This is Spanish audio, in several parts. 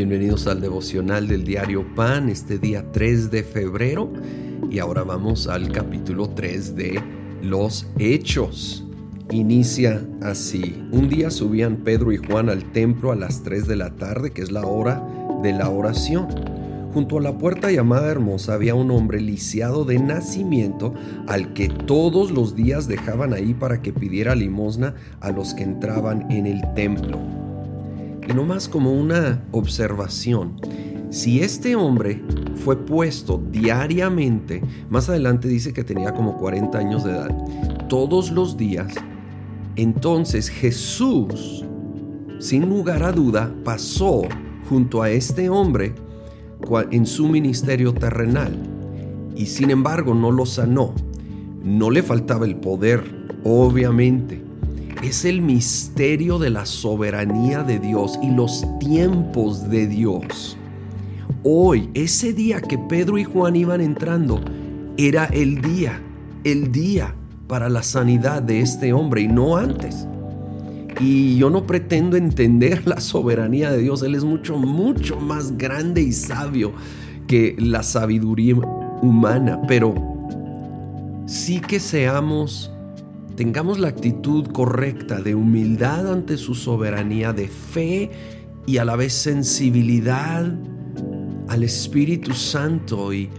Bienvenidos al devocional del diario Pan, este día 3 de febrero. Y ahora vamos al capítulo 3 de los Hechos. Inicia así. Un día subían Pedro y Juan al templo a las 3 de la tarde, que es la hora de la oración. Junto a la puerta llamada Hermosa había un hombre lisiado de nacimiento al que todos los días dejaban ahí para que pidiera limosna a los que entraban en el templo y más como una observación. Si este hombre fue puesto diariamente, más adelante dice que tenía como 40 años de edad, todos los días, entonces Jesús, sin lugar a duda, pasó junto a este hombre en su ministerio terrenal y sin embargo no lo sanó. No le faltaba el poder, obviamente, es el misterio de la soberanía de Dios y los tiempos de Dios. Hoy, ese día que Pedro y Juan iban entrando, era el día, el día para la sanidad de este hombre y no antes. Y yo no pretendo entender la soberanía de Dios, Él es mucho, mucho más grande y sabio que la sabiduría humana, pero sí que seamos tengamos la actitud correcta de humildad ante su soberanía, de fe y a la vez sensibilidad al Espíritu Santo. Y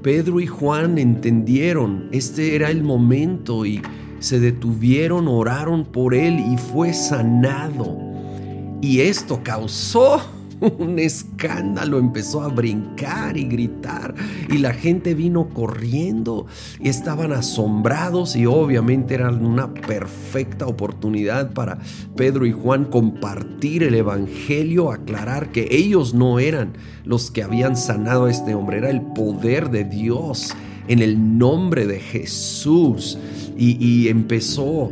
Pedro y Juan entendieron, este era el momento y se detuvieron, oraron por él y fue sanado. Y esto causó un escándalo, empezó a brincar y gritar y la gente vino corriendo y estaban asombrados y obviamente era una perfecta oportunidad para Pedro y Juan compartir el Evangelio, aclarar que ellos no eran los que habían sanado a este hombre, era el poder de Dios en el nombre de Jesús. Y, y empezó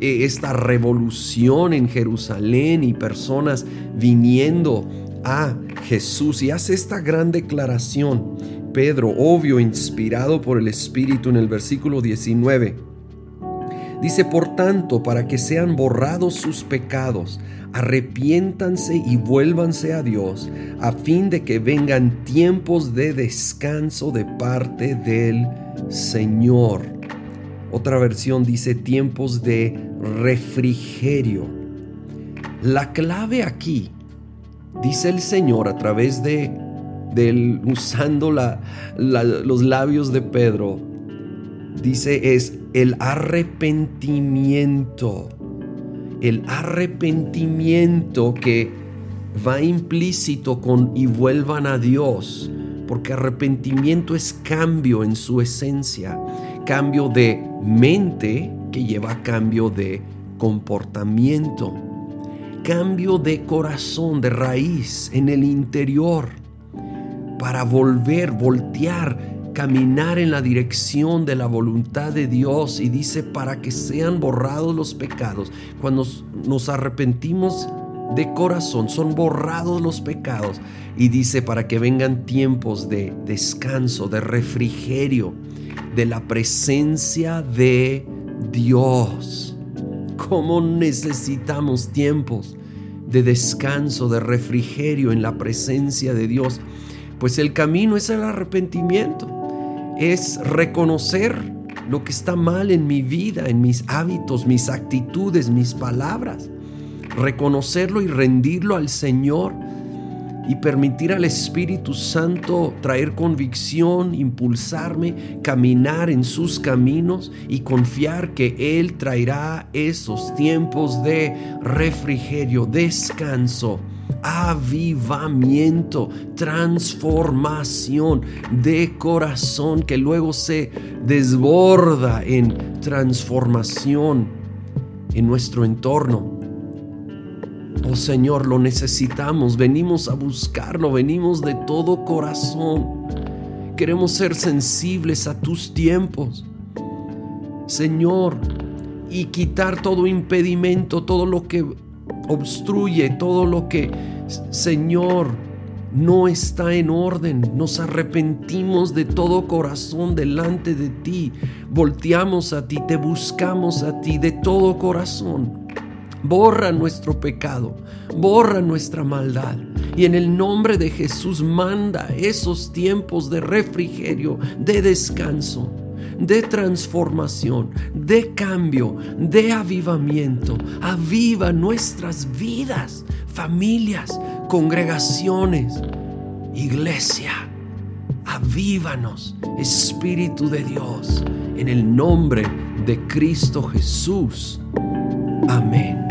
eh, esta revolución en Jerusalén y personas viniendo a Jesús y hace esta gran declaración. Pedro, obvio, inspirado por el Espíritu en el versículo 19. Dice, por tanto, para que sean borrados sus pecados, arrepiéntanse y vuélvanse a Dios, a fin de que vengan tiempos de descanso de parte del Señor. Otra versión dice tiempos de refrigerio. La clave aquí dice el Señor a través de, usando los labios de Pedro, dice es el arrepentimiento. El arrepentimiento que va implícito con y vuelvan a Dios, porque arrepentimiento es cambio en su esencia, cambio de mente que lleva a cambio de comportamiento cambio de corazón, de raíz en el interior, para volver, voltear, caminar en la dirección de la voluntad de Dios. Y dice, para que sean borrados los pecados. Cuando nos arrepentimos de corazón, son borrados los pecados. Y dice, para que vengan tiempos de descanso, de refrigerio, de la presencia de Dios cómo necesitamos tiempos de descanso, de refrigerio en la presencia de Dios. Pues el camino es el arrepentimiento, es reconocer lo que está mal en mi vida, en mis hábitos, mis actitudes, mis palabras, reconocerlo y rendirlo al Señor y permitir al Espíritu Santo traer convicción, impulsarme, caminar en sus caminos y confiar que Él traerá esos tiempos de refrigerio, descanso avivamiento, transformación de corazón que luego se desborda en transformación en nuestro entorno. Oh Señor, lo necesitamos, venimos a buscarlo, venimos de todo corazón. Queremos ser sensibles a tus tiempos. Señor, y quitar todo impedimento, todo lo que obstruye, todo lo que, Señor, no está en orden. Nos arrepentimos de todo corazón delante de ti. Volteamos a ti, te buscamos a ti de todo corazón. Borra nuestro pecado, borra nuestra maldad Y en el nombre de Jesús manda esos tiempos de refrigerio, de descanso, de transformación, de cambio, de avivamiento. Aviva nuestras vidas, familias, congregaciones, iglesia. Avívanos, Espíritu de Dios, en el nombre de Cristo Jesús. Amén.